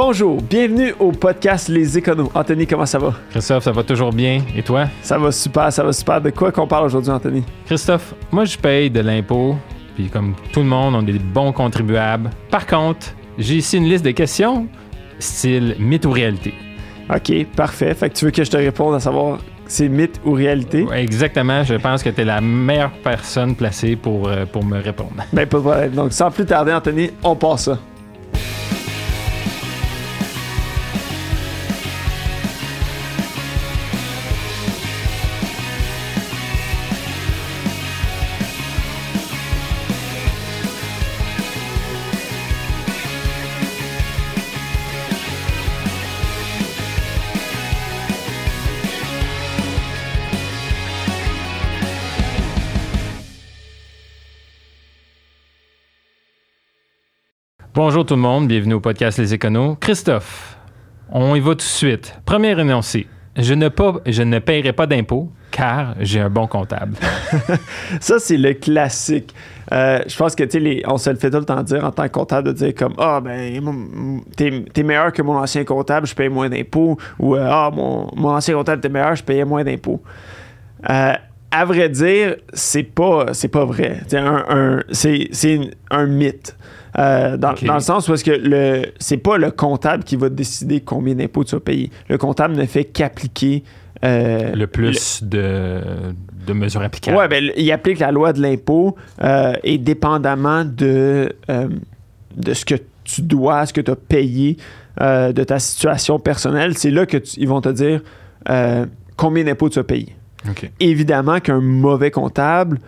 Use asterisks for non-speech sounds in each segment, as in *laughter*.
Bonjour, bienvenue au podcast Les Éconos. Anthony, comment ça va? Christophe, ça va toujours bien. Et toi? Ça va super, ça va super. De quoi qu'on parle aujourd'hui, Anthony? Christophe, moi je paye de l'impôt, puis comme tout le monde, on est des bons contribuables. Par contre, j'ai ici une liste de questions, style mythe ou réalité. OK, parfait. Fait que tu veux que je te réponde à savoir c'est mythe ou réalité? Exactement, je pense que tu es la meilleure personne placée pour, euh, pour me répondre. Ben, pas de problème. Donc, sans plus tarder, Anthony, on passe ça. Bonjour tout le monde, bienvenue au podcast Les Éconos. Christophe, on y va tout de suite. Premier énoncé. Je ne, pas, je ne paierai pas d'impôts car j'ai un bon comptable. *laughs* Ça, c'est le classique. Euh, je pense que, tu les- on se le fait tout le temps dire en tant que comptable, de dire comme, ah, ben, mon- t'es t'es meilleur que mon ancien comptable, je paye moins d'impôts. Ou, euh, ah, mon, mon ancien comptable était meilleur, je payais moins d'impôts. Euh, à vrai dire, c'est pas, c'est pas vrai. C'est un, un- c'est un mythe. Euh, dans, dans le sens où est-ce que le c'est pas le comptable qui va décider combien d'impôts tu vas payer. Le comptable ne fait qu'appliquer euh, Le plus de, de mesures applicables. Ouais, ben, il applique la loi de l'impôt euh, et dépendamment de, de ce que tu dois, ce que tu as payé, de ta situation personnelle, c'est là qu'ils vont te dire combien d'impôts tu as payé. Évidemment qu'un mauvais comptable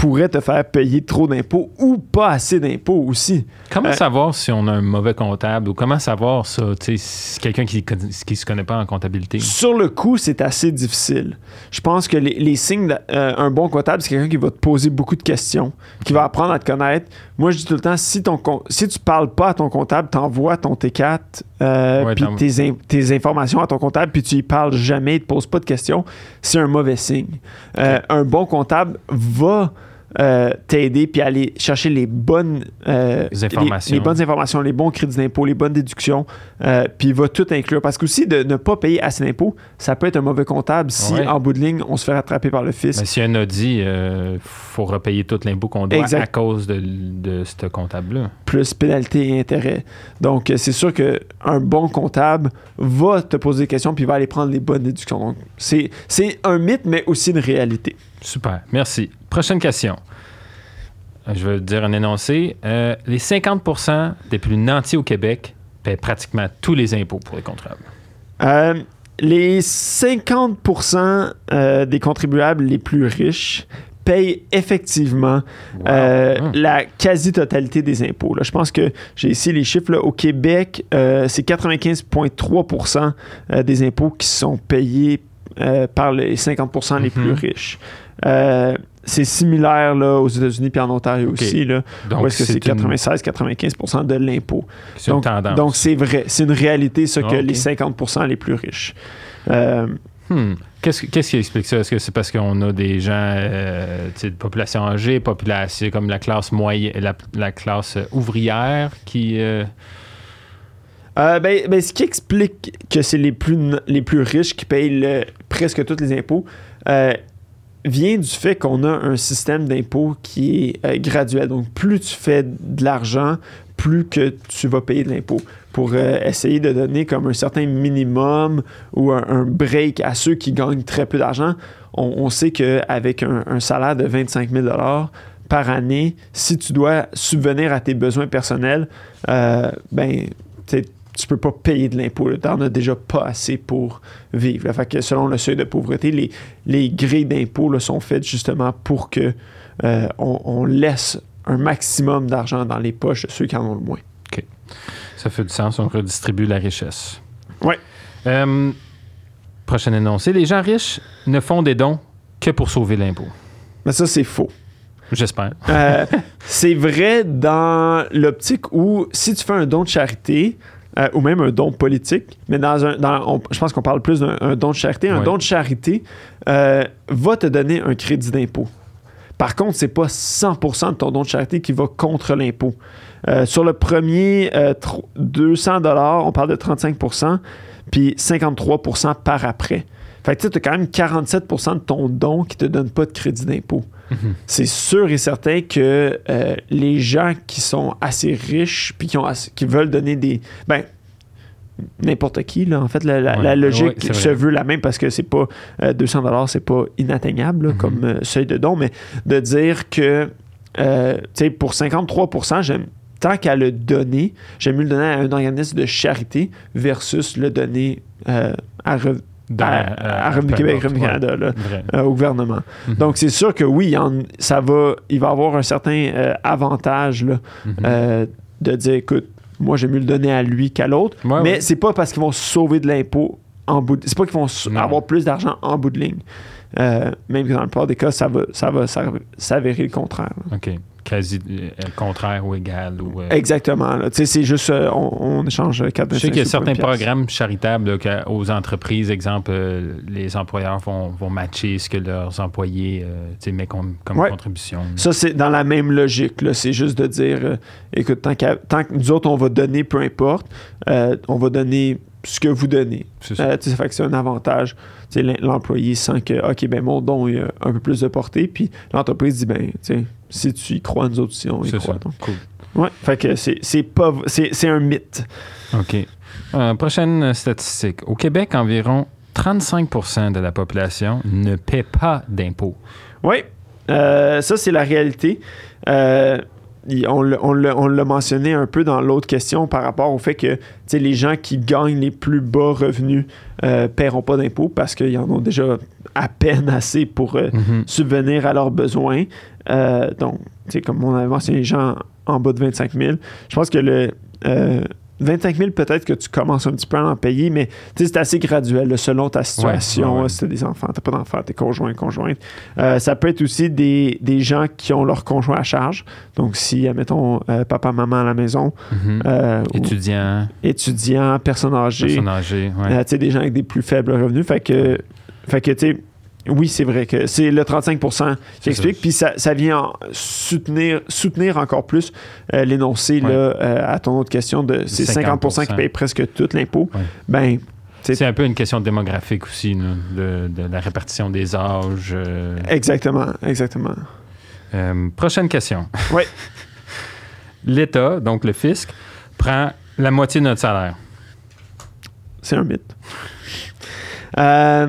pourrait te faire payer trop d'impôts ou pas assez d'impôts aussi. Comment Euh, savoir si on a un mauvais comptable ou comment savoir ça, tu sais, si quelqu'un qui ne se connaît pas en comptabilité? Sur le coup, c'est assez difficile. Je pense que les, les signes d'un bon comptable, c'est quelqu'un qui va te poser beaucoup de questions, qui va apprendre à te connaître. Moi, je dis tout le temps, si, ton, si tu parles pas à ton comptable, t'envoies ton T4, euh, Ouais, puis tes, in- tes informations à ton comptable, puis tu y parles jamais, il te pose pas de questions, c'est un mauvais signe. Euh, un bon comptable va euh, t'aider puis aller chercher les bonnes euh, Les informations. les, les bonnes informations, les bons crédits d'impôt, les bonnes déductions, euh, puis il va tout inclure. Parce qu'aussi, de ne pas payer assez d'impôts, ça peut être un mauvais comptable si, Ouais. en bout de ligne, on se fait rattraper par le fisc. Mais si un audit, il faut repayer tout l'impôt qu'on doit Exact. à cause de, de ce comptable-là. plus pénalité et intérêt. Donc, c'est sûr qu'un bon comptable va te poser des questions puis va aller prendre les bonnes déductions. Donc, c'est un mythe, mais aussi une réalité. Super, merci. Prochaine question. Euh, Je vais dire un énoncé. Euh, les 50 des plus nantis au Québec paient pratiquement tous les impôts pour les comptables. Euh, les 50% euh, des contribuables les plus riches payent effectivement euh, Hum. la quasi-totalité des impôts. là. Je pense que j'ai ici les chiffres. là. Au Québec, euh, c'est 95,3% euh, des impôts qui sont payés euh, par les 50% les plus Mhm. riches. Euh, c'est similaire là, aux États-Unis et en Ontario aussi. Là, Donc, où est-ce que c'est une- 96-95% de l'impôt. c'est une Donc, tendance. donc c'est vrai. C'est une réalité, ça, que Ah, les 50% les plus riches. Euh, Hmm. Qu'est-ce, qu'est-ce qui explique ça? Est-ce que c'est parce qu'on a des gens, euh, de population âgée, population comme la classe moyenne, la, la classe ouvrière qui. euh, Euh, ben, ben, ce qui explique que c'est les plus, les plus riches qui payent le- presque tous les impôts vient du fait qu'on a un système d'impôt qui est euh, graduel. Donc, plus tu fais de l'argent, plus que tu vas payer de l'impôt. Pour euh, essayer de donner comme un certain minimum ou un, break à ceux qui gagnent très peu d'argent, on, on sait qu'avec un, un salaire de 25 000 par année, si tu dois subvenir à tes besoins personnels, euh, ben, tu peux pas payer de l'impôt. Tu n'en as déjà pas assez pour vivre. là. Fait que selon le seuil de pauvreté, les, les grilles d'impôts là, sont faites justement pour que euh, on, on laisse un maximum d'argent dans les poches de ceux qui en ont le moins. ça fait du sens, on redistribue la richesse. Ouais. Euh, prochain énoncé. Les gens riches ne font des dons que pour sauver l'impôt. Mais ça, c'est faux. J'espère. Euh, c'est vrai dans l'optique où si tu fais un don de charité, euh, ou même un don politique, mais dans un, dans, on- je pense qu'on parle plus d'un un don de charité. Un Ouais. don de charité euh, va te donner un crédit d'impôt. Par contre, c'est pas 100% de ton don de charité qui va contre l'impôt. Euh, sur le premier euh, tro- 200 on parle de 35% puis 53% par après. Fait que tu as quand même 47% de ton don qui te donne pas de crédit d'impôt. Mhm. C'est sûr et certain que euh, les gens qui sont assez riches puis qui, ont assez- qui veulent donner des... Ben, n'importe qui, là. En fait, la, la- Ouais, la logique ouais, se veut la même parce que c'est pas... euh, 200 c'est pas inatteignable là, Mhm. comme euh, seuil de don, mais de dire que, euh, tu sais, pour 53 j'aime... Tant qu'à le donner, j'aime mieux le donner à un organisme de charité versus le donner euh, à, Rev- Dans- à, à Revenu Québec, Revenu. Canada, là, euh, au gouvernement. Mhm. Donc, c'est sûr que oui, en- ça va, il va avoir un certain euh, avantage là, Mhm. euh, de dire, écoute, moi, j'aime mieux le donner à lui qu'à l'autre. Ouais, mais ouais. c'est pas parce qu'ils vont sauver de l'impôt en bout de... C'est pas qu'ils vont Non. avoir plus d'argent en bout de ligne. Euh, même que dans le plupart des cas, ça va, ça va s'av- s'avérer le contraire. là. OK. Quasi euh, contraire ou égal. Ou, euh, Exactement. c'est juste, euh, on, on échange 4 Je sais qu'il y a certains programmes charitables là, aux entreprises, exemple, les employeurs vont, vont matcher ce que leurs employés mettent comme, comme Ouais. contribution. Ça, c'est dans la même logique. C'est juste de dire, écoute, tant, qu'à- tant que nous autres, on va donner, peu importe, on va donner ce que vous donnez. C'est ça. Euh, ça fait que c'est un avantage. L'employé sent que, OK, ben mon don il a un peu plus de portée, puis l'entreprise dit, ben, si tu y crois, nous autres aussi, on y C'est croit. ça. donc. Cool. Ouais, fait que c'est c'est pas v- c'est c'est un mythe. OK. Euh, prochaine statistique. Au Québec, environ 35% de la population ne paie pas d'impôts. Oui, euh, ça c'est la réalité. Euh, on l'a- on l'a on l'a mentionné un peu dans l'autre question par rapport au fait que les gens qui gagnent les plus bas revenus ne paieront pas d'impôts parce qu'ils en ont déjà à peine assez pour euh, Mhm. subvenir à leurs besoins. Euh, donc, comme on avait mentionné, les gens en, en bas de 25 000. Je pense que le euh, 25 000, peut-être que tu commences un petit peu à en payer, mais c'est assez graduel là, selon ta situation. ouais, ouais. Si tu as des enfants, tu pas d'enfants, tu es conjoint, conjointe. Euh, ça peut être aussi des, des gens qui ont leur conjoint à charge. Donc, si, admettons, euh, papa, maman à la maison, Mhm. euh, ou Étudiants, étudiants, personnes âgées, personnes âgées. ouais. euh, des gens avec des plus faibles revenus. Fait que, fait que tu sais, oui, c'est vrai que c'est le 35% qui explique. Puis ça, ça vient en soutenir, soutenir encore plus euh, l'énoncé Ouais. euh, à ton autre question de ces 50, 50%. qui payent presque tout l'impôt. Ouais. Ben, c'est- un peu une question démographique aussi, là, de, de la répartition des âges. euh. exactement, exactement. Prochaine question. Ouais. *laughs* L'État, donc le fisc, prend la moitié de notre salaire. C'est un mythe. Euh,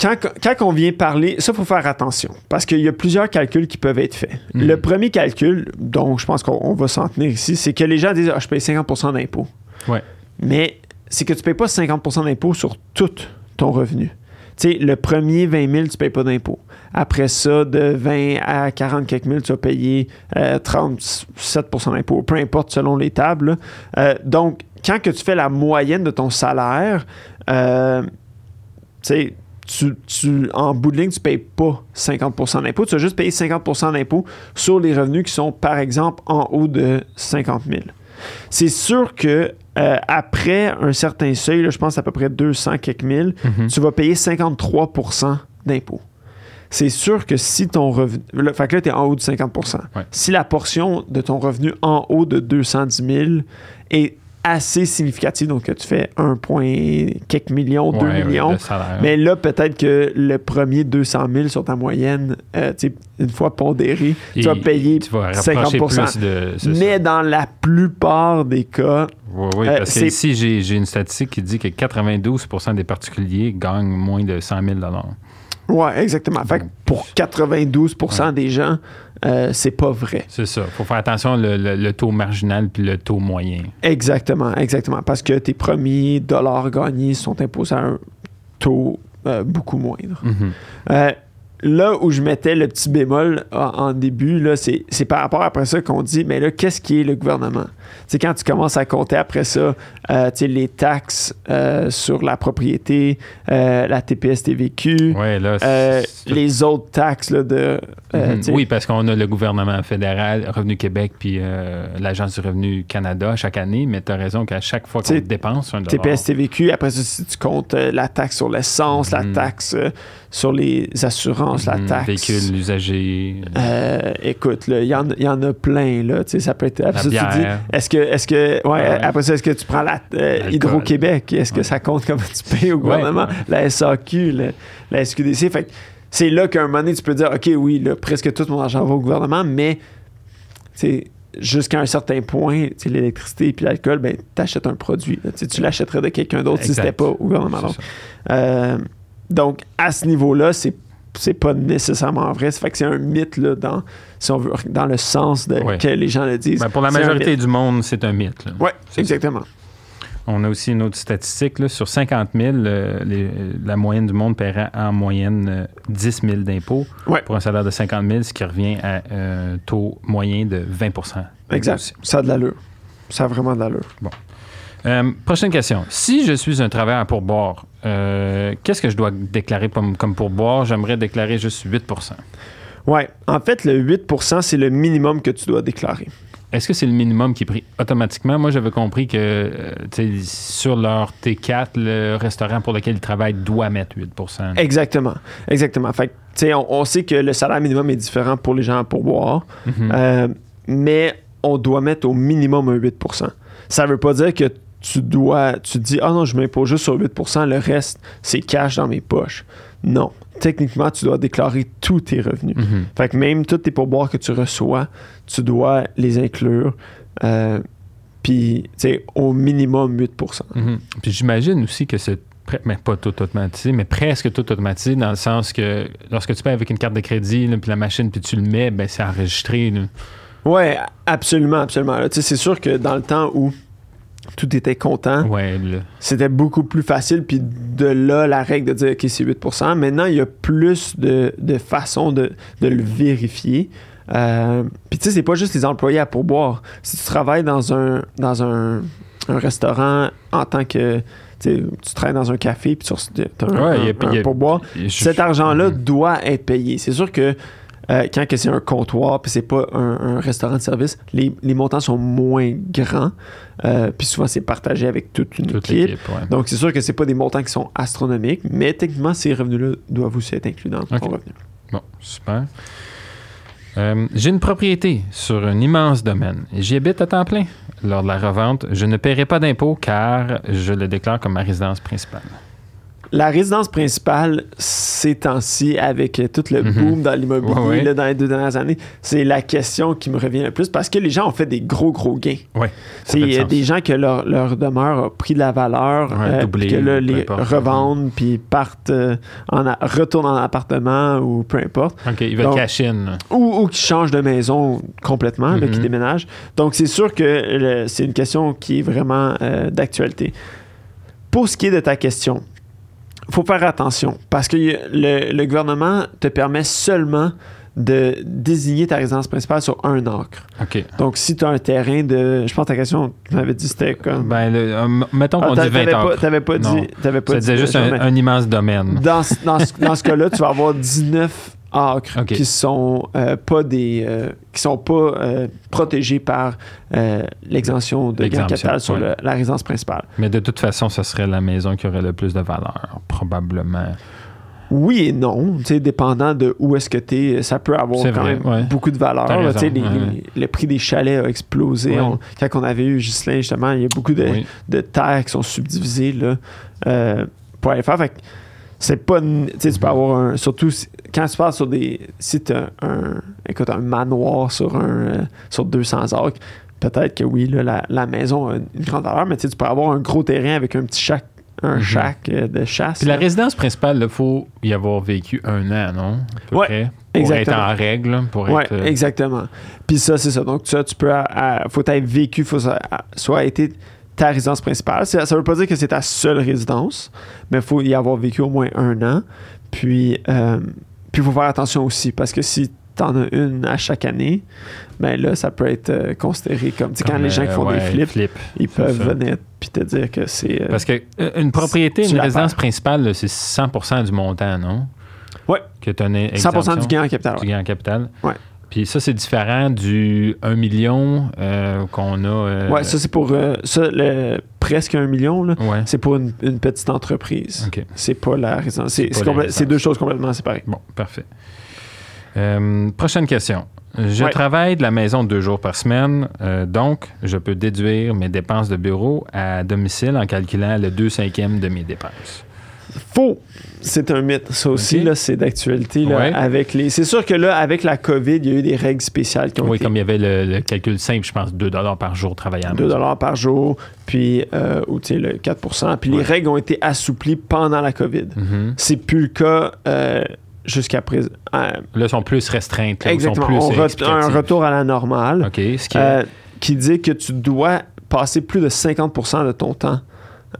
quand, quand on vient parler, ça, il faut faire attention parce qu'il y a plusieurs calculs qui peuvent être faits. Mhm. Le premier calcul, dont je pense qu'on on va s'en tenir ici, c'est que les gens disent ah, je paye 50% d'impôts. Ouais. Mais c'est que tu ne payes pas 50% d'impôts sur tout ton revenu. Tu sais, le premier 20 000, tu ne payes pas d'impôts. Après ça, de 20 à 40 quelques mille, tu vas payer euh, 37% d'impôts, peu importe selon les tables. Euh, donc, quand que tu fais la moyenne de ton salaire, euh, tu sais, tu, tu- en bout de ligne, tu ne payes pas 50% d'impôts. Tu vas juste payer 50% d'impôts sur les revenus qui sont, par exemple, en haut de 50 000. C'est sûr que euh, après un certain seuil, là, je pense à peu près 200 quelques mille, Mhm. tu vas payer 53% d'impôts. C'est sûr que si ton revenu. Là, fait que là, tu es en haut de 50 Ouais. Si la portion de ton revenu en haut de 210 000 est assez significative, donc tu fais 1 point quelques millions, 2 Ouais, ouais, millions, salaire. mais là, peut-être que le premier 200 000 sur ta moyenne, euh, une fois pondéré, tu vas payer tu vas rapprocher 50%. plus de. mais ça. dans la plupart des cas, Oui, oui, Euh, parce que ici, j'ai une statistique qui dit que 92% des particuliers gagnent moins de 100 000 ouais, exactement. Fait que pour 92 Ouais. des gens, euh, c'est pas vrai. C'est ça. Il faut faire attention le, le- le taux marginal puis le taux moyen. Exactement, exactement. Parce que tes premiers dollars gagnés sont imposés à un taux euh, beaucoup moindre. Mhm. Euh, là où je mettais le petit bémol en, en début, c'est par rapport après ça qu'on dit, mais là, qu'est-ce qui est le gouvernement? Sais, quand tu commences à compter après ça, euh, tu sais, les taxes euh, sur la propriété, euh, la TPS TVQ, Ouais, là, c'est- les autres taxes là, de. sais, Oui, parce qu'on a le gouvernement fédéral, Revenu Québec, puis l'Agence du revenu Canada chaque année, mais tu as raison qu'à chaque fois qu'on dépense un TPS TVQ, après ça, si tu comptes la taxe sur l'essence, la Mhm. taxe sur les assurances, la mhm, taxe. véhicule usagé, Euh, écoute, il y, en- y en a plein, là. Ça peut être. Tu est-ce que, est-ce que, ouais, après ça, est-ce que tu prends la euh, L'alcool. Hydro-Québec? Est-ce que ça compte comme tu payes au gouvernement? ouais. La SAQ, la SQDC. Fait que c'est là qu'à un moment donné, tu peux dire, OK, oui, là, presque tout mon argent va au gouvernement, mais, tu jusqu'à un certain point, tu l'électricité puis l'alcool, ben, t'achètes un produit. là. Tu tu l'achèterais de quelqu'un d'autre si Exact. c'était pas au gouvernement. Donc, euh, donc, à ce niveau-là, c'est c'est pas nécessairement vrai. Ça fait que c'est un mythe là, dans, si on veut, dans le sens de, Ouais. que les gens le disent. Ben, pour la majorité du monde, c'est un mythe. ça. exactement. On a aussi une autre statistique. là, sur 50 000, euh, les- la moyenne du monde paiera en moyenne euh, 10 000 d'impôts Ouais. pour un salaire de 50 000, ce qui revient à un taux moyen de 20% Exact. Ça a de l'allure. Ça a vraiment de l'allure. Euh, prochaine question. Si je suis un travailleur à pourboire, euh, qu'est-ce que je dois déclarer comme, comme pourboire? J'aimerais déclarer juste 8% Ouais. En fait, le 8% c'est le minimum que tu dois déclarer. Est-ce que c'est le minimum qui est pris automatiquement? Moi, j'avais compris que euh, sur leur T4, le restaurant pour lequel ils travaillent doit mettre 8% Exactement. Exactement. Fait que, on, on sait que le salaire minimum est différent pour les gens à pourboire, Mhm. euh, mais on doit mettre au minimum un 8% Ça veut pas dire que tu dois, tu te dis, ah non, je m'impose juste sur 8% le reste, c'est cash dans mes poches. Non. Techniquement, tu dois déclarer tous tes revenus. Mhm. Fait que même tous tes pourboires que tu reçois, tu dois les inclure. euh, Puis, tu sais, au minimum 8 Mhm. Puis j'imagine aussi que c'est mais pas tout automatisé, mais presque tout automatisé dans le sens que lorsque tu payes avec une carte de crédit, là, puis la machine, puis tu le mets, ben c'est enregistré. là. Ouais, absolument, absolument. Là, tu sais, c'est sûr que dans le temps où tout était content, Ouais, c'était beaucoup plus facile. Puis de là, la règle de dire, OK, c'est 8% Maintenant, il y a plus de, de façons de, de le vérifier. Euh, puis tu sais, c'est pas juste les employés à pourboire. Si tu travailles dans un, dans un, un restaurant en tant que. Tu travailles dans un café, puis tu as un, Ouais, un- a- a- pourboire. Cet argent-là Mhm. doit être payé. C'est sûr que euh, quand que c'est un comptoir puis c'est pas un, un restaurant de service, les, les montants sont moins grands. Euh, puis souvent, c'est partagé avec toute une Toute équipe. ouais. Donc, c'est sûr que c'est pas des montants qui sont astronomiques, mais techniquement, ces revenus-là doivent aussi être inclus dans ton Ok. revenu. Bon, super. Euh, J'ai une propriété sur un immense domaine j'y habite à temps plein. Lors de la revente, je ne paierai pas d'impôt car je le déclare comme ma résidence principale. La résidence principale, ces temps-ci, avec tout le Mhm. boom dans l'immobilier Ouais, dans les deux dernières années, c'est la question qui me revient le plus parce que les gens ont fait des gros, gros gains. Ouais. C'est des gens que leur, leur demeure a pris de la valeur, Ouais, euh, doublé, que là, les importe. revendent, puis partent, euh, en a- retournent en appartement ou peu importe. OK, il veut Donc- cash in. Ou, ou qui changent de maison complètement, là, qui Mhm. déménagent. Donc, c'est sûr que c'est une question qui est vraiment euh, d'actualité. Pour ce qui est de ta question, faut faire attention parce que le, le gouvernement te permet seulement de désigner ta résidence principale sur un acre. OK. Donc, si tu as un terrain de. Je pense que ta question, tu m'avais dit c'était comme. Ben, le- euh, mettons Ah, qu'on dit 20 t'avais pas, acres. t'avais pas Non. dit. Pas Ça dit disait juste ça, un, immense domaine. Dans, dans ce, dans ce cas-là, tu vas avoir 19 acres Ok. qui sont euh, pas des. euh, qui sont pas euh, protégés par l'exemption de gain capital sur le- la résidence principale. Mais de toute façon, ce serait la maison qui aurait le plus de valeur, probablement. Oui et non, tu sais, dépendant de où est-ce que tu es, ça peut avoir quand vrai, même ouais. beaucoup de valeur. Là, raison, les- ouais. les- le prix des chalets a explosé. Ouais. On- quand on avait eu Ghislain, justement, il y a beaucoup de, Oui. de terres qui sont subdivisées là, pour aller faire. Fait c'est pas. Tu sais, tu peux Mhm. avoir un. Surtout quand tu parles sur des. Si tu un, écoute, un manoir sur, un, euh, sur 200 acres, peut-être que oui, là, la, la maison a une grande valeur, mais tu peux avoir un gros terrain avec un petit shack, un Mhm. shack euh, de chasse. Puis la résidence principale, il faut y avoir vécu un an, non? Près, pour exactement. être en règle, pour Ouais, être... euh, exactement. Puis ça, c'est ça. Donc, ça, tu peux. à- à- faut être vécu, faut ça, à- soit été ta résidence principale. Ça, ça veut pas dire que c'est ta seule résidence, mais il faut y avoir vécu au moins un an. Puis, euh, puis il faut faire attention aussi, parce que si t'en as une à chaque année, ben là, ça peut être euh, considéré comme. Quand les gens qui font euh, des ouais, flips, flip, ils peuvent ça. venir puis te dire que c'est. euh, Parce que euh, une propriété, une résidence principale, c'est 100% du montant, non? Ouais. Que tu as une 100% exemption du gain en capital. du ouais. gain en capital. Ouais. Puis ça, c'est différent du 1 million euh, qu'on a. euh, Ouais, ça, c'est pour. euh, ça, le, presque un million, là. ouais. C'est pour une, une petite entreprise. OK. C'est pas la résidence. C'est deux choses complètement séparées. Bon, parfait. Euh, prochaine question. Je Ouais. travaille de la maison deux jours par semaine, euh, donc je peux déduire mes dépenses de bureau à domicile en calculant le 2 cinquièmes de mes dépenses. Faux. C'est un mythe. Ça aussi, là, c'est d'actualité. là, Ouais. avec les... C'est sûr que là, avec la COVID, il y a eu des règles spéciales qui ont Oui, été comme il y avait le, le calcul simple, je pense 2 par jour travaillé à la 2 maison. par jour, puis euh, ou tu sais, le 4% Puis les règles ont été assouplies pendant la COVID. Mhm. C'est plus le cas euh, jusqu'à présent. Euh, Là, ils sont plus restreintes. là, ils sont exactement. plus On un retour à la normale OK. Ce qui euh, qui dit que tu dois passer plus de 50% de ton temps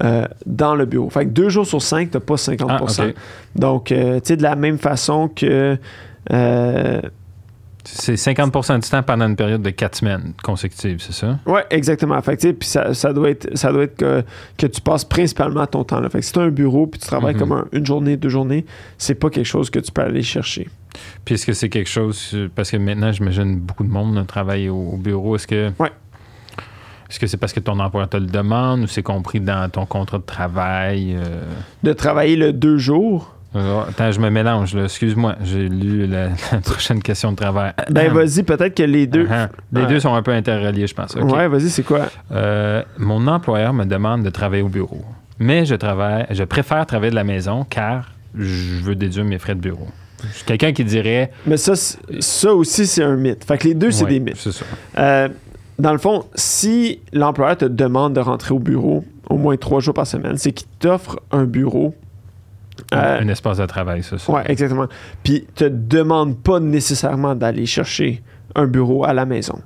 euh, dans le bureau. Fait que deux jours sur cinq, tu n'as pas 50 Ah, OK. Donc, euh, tu sais, de la même façon que. euh, C'est 50% du temps pendant une période de 4 semaines consécutives, c'est ça? ouais, exactement. Fait que, tu sais, puis ça, ça doit être, ça doit être que, que tu passes principalement ton temps là. Fait que si tu as un bureau puis tu travailles Mhm. comme un- une journée, deux journées, c'est pas quelque chose que tu peux aller chercher. Puis est-ce que c'est quelque chose, parce que maintenant, j'imagine beaucoup de monde travaille au, au bureau, est-ce que... Ouais. Est-ce que c'est parce que ton employeur te le demande ou c'est compris dans ton contrat de travail? euh? De travailler le deux jours, Euh, Attends, je me mélange, là. Excuse-moi, j'ai lu la, *laughs* la prochaine question de travail. ben vas-y, peut-être que les deux. Ah, Les deux sont un peu interreliés, je pense. Ouais, vas-y, c'est quoi? Euh, mon employeur me demande de travailler au bureau. Mais je travaille, je préfère travailler de la maison car je veux déduire mes frais de bureau. Quelqu'un qui dirait. Mais ça, ça aussi, c'est un mythe. Fait que les deux, c'est Ouais, des mythes. C'est ça. Euh, dans le fond, si l'employeur te demande de rentrer au bureau au moins trois jours par semaine, c'est qu'il t'offre un bureau. Euh, un espace de travail, c'est ça. ouais, exactement. Puis te demande pas nécessairement d'aller chercher un bureau à la maison.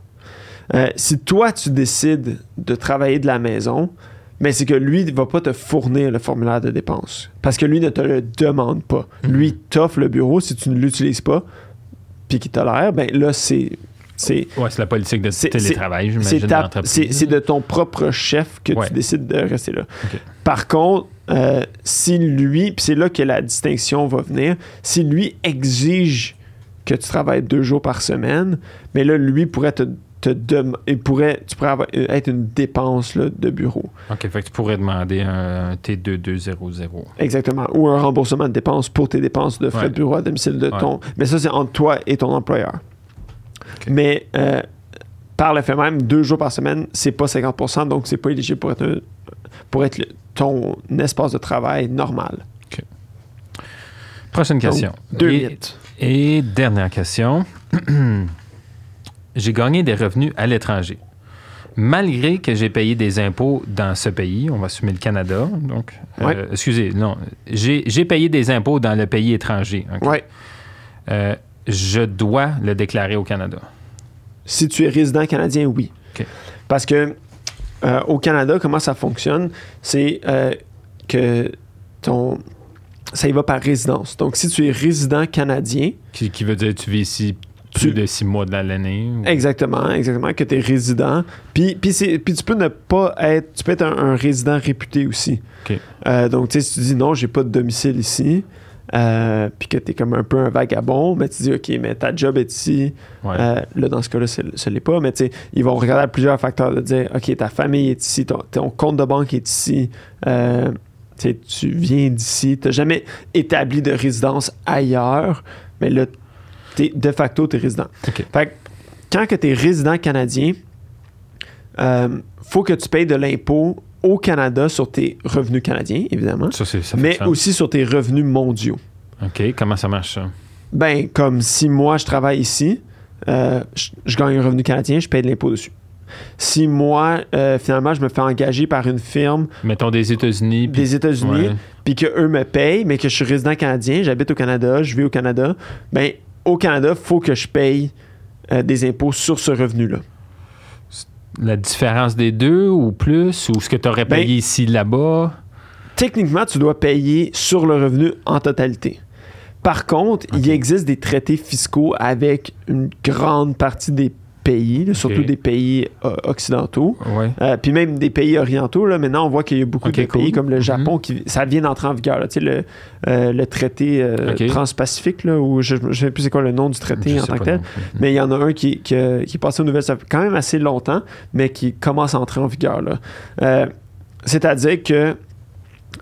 Euh, si toi, tu décides de travailler de la maison, mais c'est que lui ne va pas te fournir le formulaire de dépenses. Parce que lui ne te le demande pas. Mhm. Lui t'offre le bureau, si tu ne l'utilises pas, puis qu'il tolère, ben là, c'est... c'est Ouais, c'est la politique de télétravail, j'imagine, c'est de ton propre chef que Ouais. tu décides de rester là. Par contre, euh, si lui, puis c'est là que la distinction va venir, si lui exige que tu travailles deux jours par semaine, mais là, lui pourrait te, te il pourrait, tu pourrais avoir- euh, être une dépense là, de bureau. OK, fait que tu pourrais demander un T2200. Exactement. Ou un remboursement de dépenses pour tes dépenses de frais Ouais. de bureau à domicile de ton. Mais ça, c'est entre toi et ton employeur. Mais euh, par le fait même, deux jours par semaine, c'est pas 50% donc c'est pas éligible pour être, un- pour être le- ton espace de travail normal. Prochaine question. Donc, deux et, mythes. et dernière question. *clears throat* j'ai gagné des revenus à l'étranger. Malgré que j'ai payé des impôts dans ce pays, on va assumer le Canada, donc, euh, excusez, non, j'ai payé des impôts dans le pays étranger. ok? Ouais. Euh, je dois le déclarer au Canada. Si tu es résident canadien, oui. Parce que euh, au Canada, comment ça fonctionne, c'est euh, que ton ça y va par résidence. Donc, si tu es résident canadien, Qui, qui veut dire que tu vis ici plus de six mois de l'année. ou- Exactement, exactement, que tu es résident. Puis, puis, c'est- puis tu peux ne pas être. Tu peux être un, un résident réputé aussi. Euh, donc, tu sais, si tu dis non, j'ai pas de domicile ici, euh, puis que tu es comme un peu un vagabond, mais tu dis OK, mais ta job est ici. Ouais. Euh, là, dans ce cas-là, ce l'est pas, mais tu sais, ils vont regarder à plusieurs facteurs de dire OK, ta famille est ici, ton, ton compte de banque est ici. euh, tu viens d'ici, tu n'as jamais établi de résidence ailleurs, mais là, t'es- de facto, tu es résident. Fait que quand tu es résident canadien, faut que tu payes de l'impôt au Canada sur tes revenus canadiens, évidemment, Ça, ça mais aussi sur tes revenus mondiaux. OK, comment ça marche ça? Ben, comme si moi, je travaille ici, euh, je, je gagne un revenu canadien, je paye de l'impôt dessus. Si moi, euh, finalement, je me fais engager par une firme Mettons des États-Unis. des États-Unis, puis qu'eux me payent, mais que je suis résident canadien, j'habite au Canada, je vis au Canada, ben, au Canada, il faut que je paye euh, des impôts sur ce revenu-là. La différence des deux ou plus? Ou ce que tu aurais Ben- payé ici, là-bas? Techniquement, tu dois payer sur le revenu en totalité. Par contre, il existe des traités fiscaux avec une grande partie des pays, là, surtout des pays euh, occidentaux. Ouais. Euh, puis même des pays orientaux, là, maintenant on voit qu'il y a beaucoup de cool. pays comme le Mhm. Japon qui ça vient d'entrer en vigueur. là. Le, euh, le traité euh, transpacifique, là, ou je ne sais plus c'est quoi le nom du traité Je en tant que tel. Mais il y en a un qui, qui, qui est passé aux nouvelles, ça fait quand même assez longtemps, mais qui commence à entrer en vigueur. C'est-à-dire que,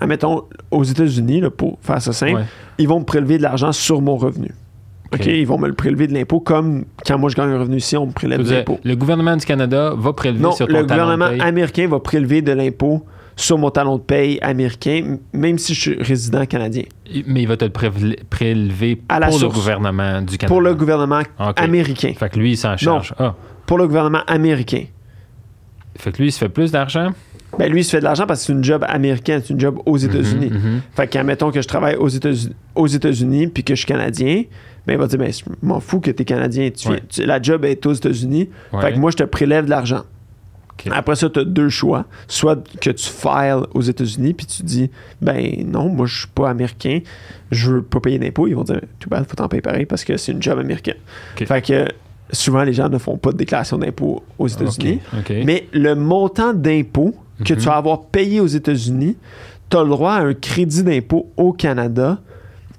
admettons, aux États-Unis, pour faire ça simple, Ouais. ils vont me prélever de l'argent sur mon revenu. OK? Ok. Ils vont me le prélever de l'impôt comme quand moi je gagne un revenu ici, on me prélève de l'impôt. le gouvernement du Canada va prélever Non, sur ton le talon de gouvernement paye. américain va prélever de l'impôt sur mon talon de paye américain, même si je suis résident canadien. Mais il va te le prélever- prélever À la pour le gouvernement du Canada. Pour le gouvernement américain. Fait que lui, il s'en charge. Ah. Pour le gouvernement américain. Fait que lui, il se fait plus d'argent? Ben lui, il se fait de l'argent parce que c'est une job américaine, c'est une job aux États-Unis. Mhm, mhm. Fait qu'admettons que je travaille aux États-Unis, aux États-Unis puis que je suis Canadien, ben il va dire, ben je m'en fous que tu es Canadien. Tu Ouais. tu- la job est aux États-Unis. Ouais. Fait que moi, je te prélève de l'argent. Après ça, tu as deux choix. Soit que tu files aux États-Unis puis tu dis, ben non, moi, je suis pas américain, je veux pas payer d'impôts. Ils vont dire, tout bad, faut t'en payer pareil parce que c'est une job américaine. Fait que souvent, les gens ne font pas de déclaration d'impôts aux États-Unis. Ok, ok. Mais le montant d'impôt que Mhm. tu vas avoir payé aux États-Unis, tu as le droit à un crédit d'impôt au Canada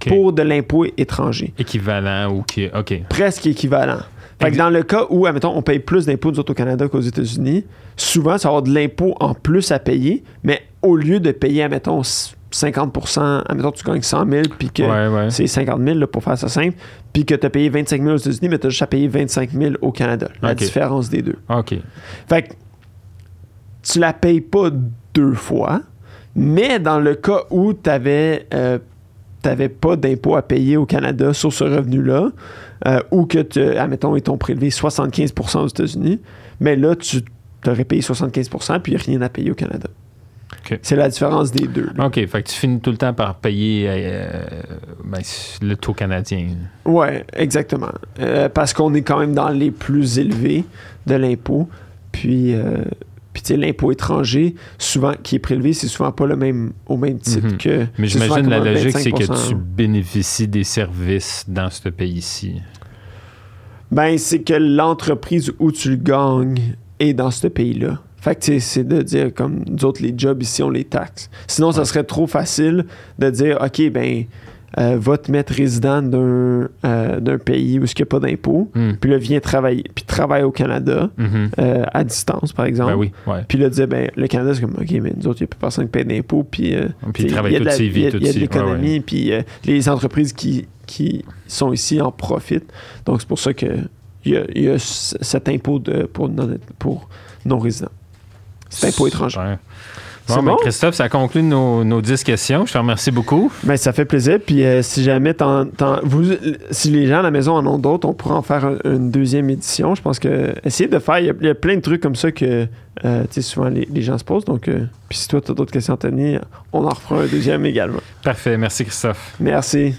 Pour de l'impôt étranger. Équivalent ou qui. OK. Presque équivalent. Fait que dans le cas où, admettons, on paye plus d'impôts nous autres au Canada qu'aux États-Unis, souvent, ça va avoir de l'impôt en plus à payer, mais au lieu de payer, admettons, 50 admettons, tu gagnes 100 000, puis que Ouais, ouais. c'est 50 000 là, pour faire ça simple, puis que tu as payé 25 000 aux États-Unis, mais tu as juste à payer 25 000 au Canada. La Ok. différence des deux. OK. Fait que tu la payes pas deux fois, mais dans le cas où tu avais, pas d'impôt à payer au Canada sur ce revenu-là, euh, ou que, tu, admettons, ils t'ont prélevé 75% aux États-Unis, mais là, tu t'aurais payé 75 puis rien à payer au Canada. C'est la différence des deux. là. OK. Fait que tu finis tout le temps par payer euh, ben, le taux canadien. Ouais, exactement. Euh, parce qu'on est quand même dans les plus élevés de l'impôt. Puis, puis tu sais, l'impôt étranger, souvent, qui est prélevé, c'est souvent pas le même, au même titre Mhm. que. Mais j'imagine la logique, c'est que 25%. tu bénéficies des services dans ce pays-ci. Ben, c'est que l'entreprise où tu le gagnes est dans ce pays-là. Fait que c'est de dire, comme nous autres, les jobs ici, on les taxe. Sinon, ça serait trop facile de dire, OK, ben, euh, va te mettre résident d'un euh, pays où il n'y a pas d'impôt. Hmm. Puis là, viens travailler. Puis travaille au Canada. Mhm. euh, à distance, par exemple. Ben oui, ouais. Puis là, dire, ben, le Canada, c'est comme, OK, mais nous autres, il n'y a plus personne qui paie d'impôts. Puis, Puis il travaille toute ses il y a- de l'économie, puis les entreprises qui, qui sont ici en profitent. Donc, c'est pour ça qu'il y a, il y a cet impôt de, pour, non, pour non-résidents. Cet impôt étranger. Bon, ben, bon? Christophe, ça conclut nos, nos 10 questions. Je te remercie beaucoup. Ben, ça fait plaisir. Puis euh, si jamais vous, si les gens à la maison en ont d'autres, on pourra en faire un- une deuxième édition. Je pense que essayer de faire, il y a- il y, a plein de trucs comme ça que euh, souvent les, les gens se posent. Donc, euh, puis si toi tu as d'autres questions, Anthony, on en refera un deuxième également. Parfait. Merci, Christophe. Merci.